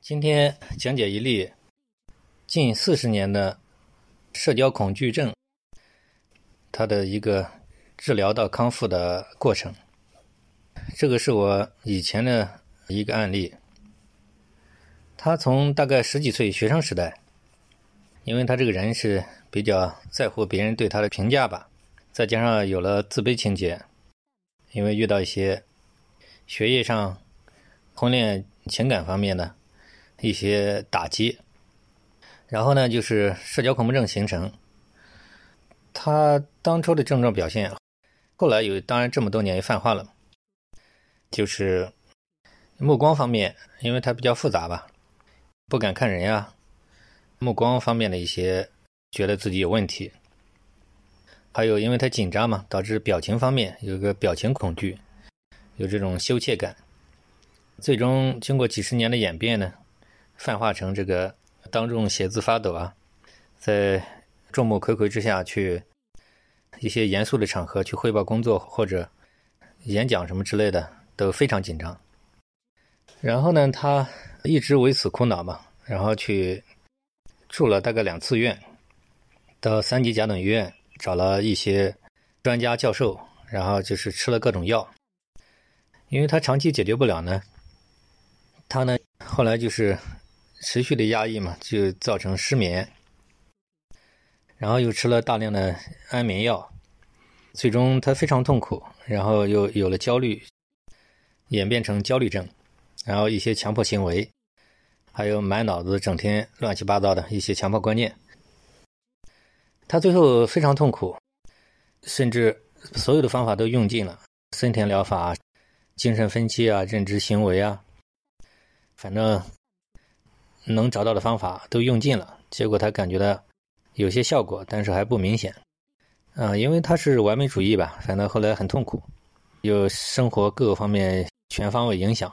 今天讲解一例近四十年的社交恐惧症，它的一个治疗到康复的过程。这个是我以前的一个案例。他从大概十几岁学生时代，因为他这个人是比较在乎别人对他的评价吧，再加上有了自卑情节，因为遇到一些学业上、婚恋情感方面的。一些打击，然后呢，就是社交恐怖症形成。他当初的症状表现，后来有，当然这么多年也泛化了。就是目光方面，因为他比较复杂吧，不敢看人啊，目光方面的一些觉得自己有问题。还有，因为他紧张嘛，导致表情方面有个表情恐惧，有这种羞怯感。最终经过几十年的演变呢。泛化成这个当众写字发抖啊，在众目睽睽之下去一些严肃的场合去汇报工作或者演讲什么之类的都非常紧张。然后呢，他一直为此苦恼嘛，然后去住了大概两次院，到三级甲等医院找了一些专家教授，然后就是吃了各种药，因为他长期解决不了呢，他呢后来就是。持续的压抑嘛，就造成失眠，然后又吃了大量的安眠药，最终他非常痛苦，然后又有了焦虑，演变成焦虑症，然后一些强迫行为，还有满脑子整天乱七八糟的一些强迫观念，他最后非常痛苦，甚至所有的方法都用尽了，森田疗法、精神分析啊、认知行为啊，反正。能找到的方法都用尽了，结果他感觉到有些效果，但是还不明显。啊，因为他是完美主义吧，反正后来很痛苦，有生活各个方面全方位影响。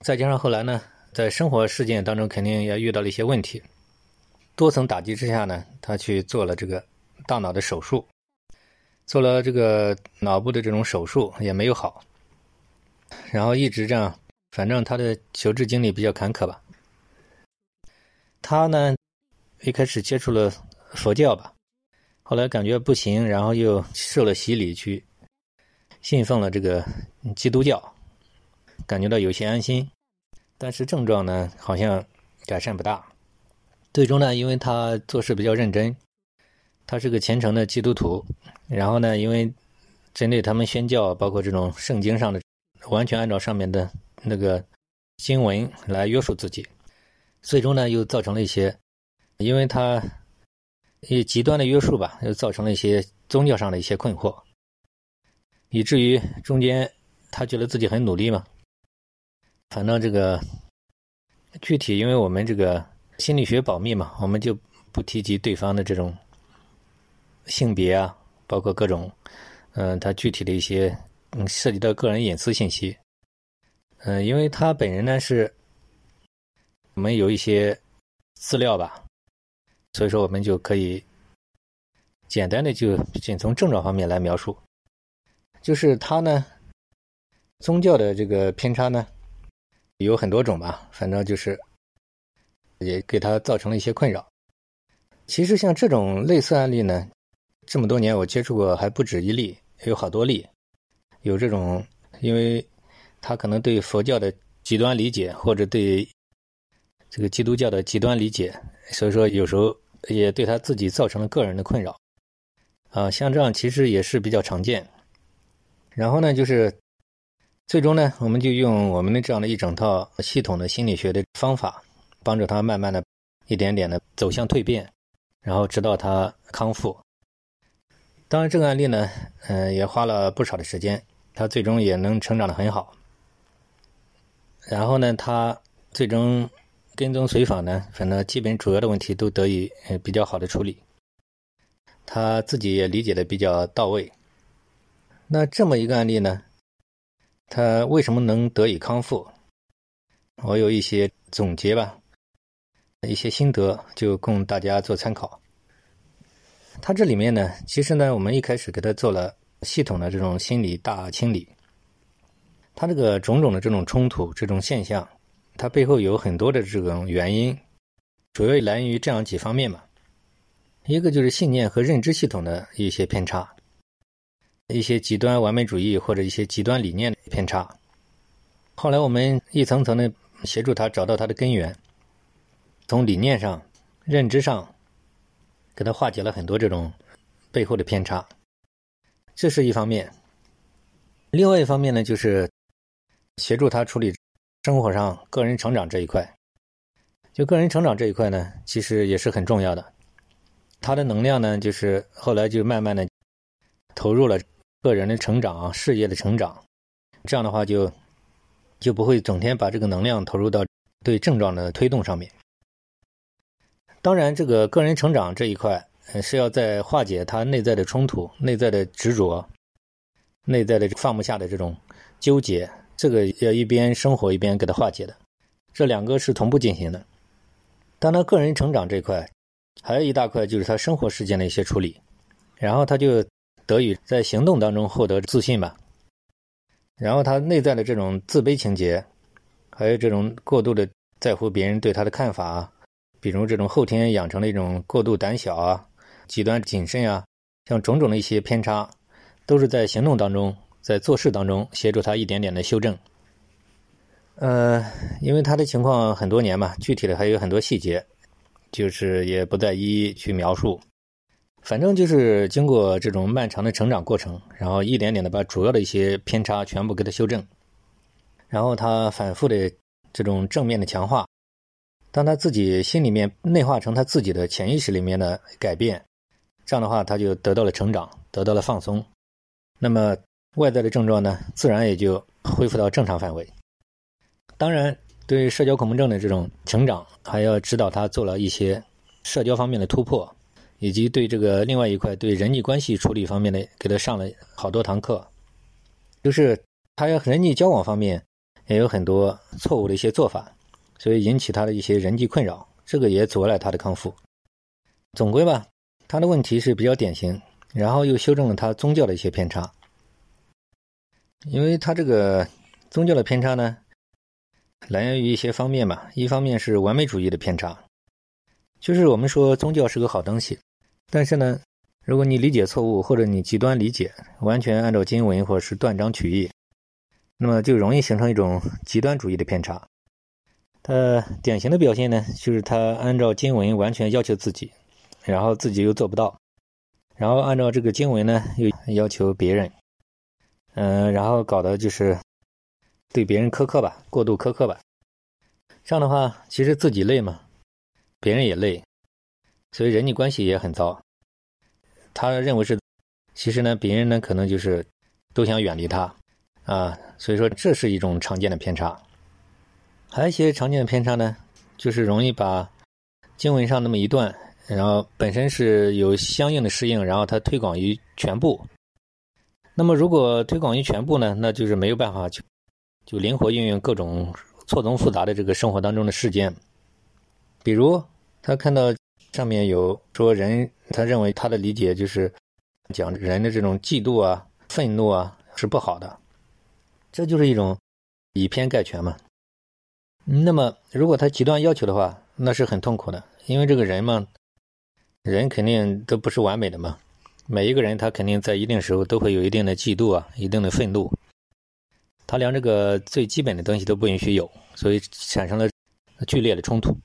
再加上后来呢，在生活事件当中肯定也遇到了一些问题，多层打击之下呢，他去做了这个大脑的手术，做了这个脑部的这种手术也没有好，然后一直这样，反正他的求治经历比较坎坷吧。他呢，一开始接触了佛教吧，后来感觉不行，然后又受了洗礼，去信奉了这个基督教，感觉到有些安心，但是症状呢好像改善不大。最终呢，因为他做事比较认真，他是个虔诚的基督徒，然后呢，因为针对他们宣教，包括这种圣经上的，完全按照上面的那个经文来约束自己。最终呢，又造成了一些，因为他以极端的约束吧，又造成了一些宗教上的一些困惑，以至于中间他觉得自己很努力嘛。反正这个具体，因为我们这个心理学保密嘛，我们就不提及对方的这种性别啊，包括各种嗯，他具体的一些嗯涉及到个人隐私信息。嗯，因为他本人呢是。我们有一些资料吧，所以说我们就可以简单的就仅从症状方面来描述，就是他呢，宗教的这个偏差呢有很多种吧，反正就是也给他造成了一些困扰。其实像这种类似案例呢，这么多年我接触过还不止一例，有好多例，有这种，因为他可能对佛教的极端理解或者对。这个基督教的极端理解，所以说有时候也对他自己造成了个人的困扰，啊，像这样其实也是比较常见。然后呢，就是最终呢，我们就用我们的这样的一整套系统的心理学的方法，帮助他慢慢的、一点点的走向蜕变，然后直到他康复。当然，这个案例呢，嗯，也花了不少的时间，他最终也能成长的很好。然后呢，他最终。跟踪随访呢，反正基本主要的问题都得以比较好的处理，他自己也理解的比较到位。那这么一个案例呢，他为什么能得以康复？我有一些总结吧，一些心得就供大家做参考。他这里面呢，其实呢，我们一开始给他做了系统的这种心理大清理，他这个种种的这种冲突这种现象。它背后有很多的这种原因，主要来源于这样几方面嘛。一个就是信念和认知系统的一些偏差，一些极端完美主义或者一些极端理念的偏差。后来我们一层层的协助他找到他的根源，从理念上、认知上，给他化解了很多这种背后的偏差。这是一方面。另外一方面呢，就是协助他处理生活上个人成长这一块。就个人成长这一块呢，其实也是很重要的。他的能量呢，就是后来就慢慢的投入了个人的成长、事业的成长，这样的话就就不会整天把这个能量投入到对症状的推动上面。当然，这个个人成长这一块是要在化解他内在的冲突、内在的执着、内在的放不下的这种纠结，这个要一边生活一边给他化解的，这两个是同步进行的。当他个人成长这块。还有一大块就是他生活事件的一些处理，然后他就得以在行动当中获得自信吧。然后他内在的这种自卑情节，还有这种过度的在乎别人对他的看法，比如这种后天养成的一种过度胆小啊、极端谨慎啊，像种种的一些偏差，都是在行动当中、在做事当中协助他一点点的修正。呃，因为他的情况很多年嘛，具体的还有很多细节。就是也不再一一去描述，反正就是经过这种漫长的成长过程，然后一点点的把主要的一些偏差全部给他修正，然后他反复的这种正面的强化，当他自己心里面内化成他自己的潜意识里面的改变，这样的话他就得到了成长，得到了放松，那么外在的症状呢，自然也就恢复到正常范围，当然。对社交恐怖症的这种成长，还要指导他做了一些社交方面的突破，以及对这个另外一块对人际关系处理方面的，给他上了好多堂课。就是他要人际交往方面也有很多错误的一些做法，所以引起他的一些人际困扰，这个也阻碍了他的康复。总归吧，他的问题是比较典型，然后又修正了他宗教的一些偏差，因为他这个宗教的偏差呢。来源于一些方面嘛，一方面是完美主义的偏差，就是我们说宗教是个好东西，但是呢，如果你理解错误或者你极端理解，完全按照经文或者是断章取义，那么就容易形成一种极端主义的偏差。他典型的表现呢，就是他按照经文完全要求自己，然后自己又做不到，然后按照这个经文呢又要求别人，嗯，然后搞的就是。对别人苛刻吧，过度苛刻吧，这样的话，其实自己累嘛，别人也累，所以人际关系也很糟。他认为是，其实呢，别人呢可能就是都想远离他啊，所以说这是一种常见的偏差。还有一些常见的偏差呢，就是容易把经文上那么一段，然后本身是有相应的适应，然后他推广于全部。那么如果推广于全部呢，那就是没有办法去。就灵活运用各种错综复杂的这个生活当中的事件，比如他看到上面有说人，他认为他的理解就是讲人的这种嫉妒啊、愤怒啊是不好的，这就是一种以偏概全嘛。那么如果他极端要求的话，那是很痛苦的，因为这个人嘛，人肯定都不是完美的嘛，每一个人他肯定在一定时候都会有一定的嫉妒啊、一定的愤怒。他连这个最基本的东西都不允许有，所以产生了剧烈的冲突。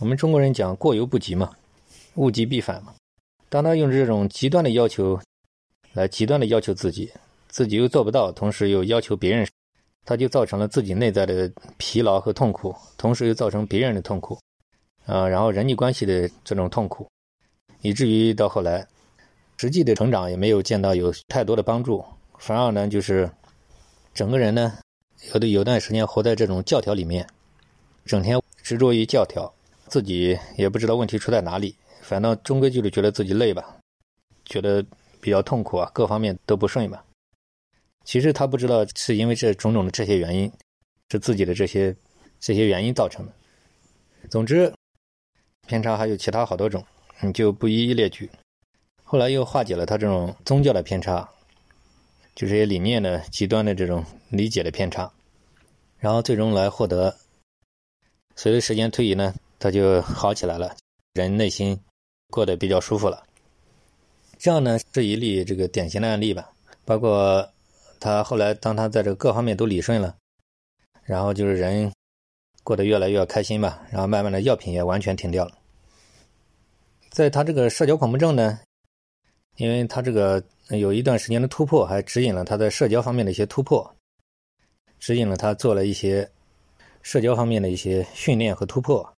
我们中国人讲“过犹不及”嘛，“物极必反”嘛。当他用这种极端的要求来极端的要求自己，自己又做不到，同时又要求别人，他就造成了自己内在的疲劳和痛苦，同时又造成别人的痛苦，啊，然后人际关系的这种痛苦，以至于到后来，实际的成长也没有见到有太多的帮助，反而呢就是。整个人呢，有的有段时间活在这种教条里面，整天执着于教条，自己也不知道问题出在哪里，反倒终归就是觉得自己累吧，觉得比较痛苦啊，各方面都不顺吧。其实他不知道是因为这种种的这些原因，是自己的这些这些原因造成的。总之，偏差还有其他好多种，你就不一一列举。后来又化解了他这种宗教的偏差。就这些理念的极端的这种理解的偏差，然后最终来获得。随着时间推移呢，他就好起来了，人内心过得比较舒服了。这样呢是一例这个典型的案例吧。包括他后来当他在这个各方面都理顺了，然后就是人过得越来越开心吧，然后慢慢的药品也完全停掉了。在他这个社交恐怖症呢，因为他这个有一段时间的突破，还指引了他在社交方面的一些突破，指引了他做了一些。社交方面的一些训练和突破，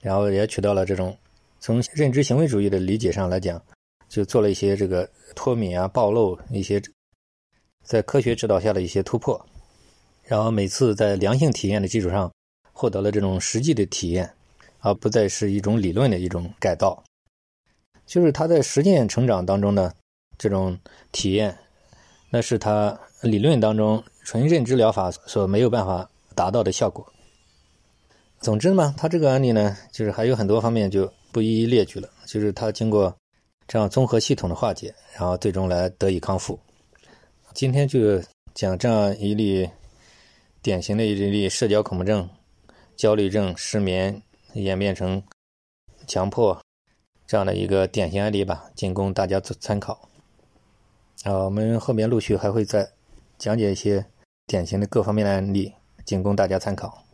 然后也取到了这种从认知行为主义的理解上来讲，就做了一些这个脱敏啊、暴露一些在科学指导下的一些突破，然后每次在良性体验的基础上获得了这种实际的体验，而不再是一种理论的一种改造，就是他在实践成长当中的这种体验，那是他理论当中纯认知疗法所没有办法。达到的效果。总之嘛，他这个案例呢，就是还有很多方面就不一一列举了。就是他经过这样综合系统的化解，然后最终来得以康复。今天就讲这样一例典型的一例社交恐怖症、焦虑症、失眠演变成强迫这样的一个典型案例吧，仅供大家做参考。啊，我们后面陆续还会再讲解一些典型的各方面的案例。仅供大家参考。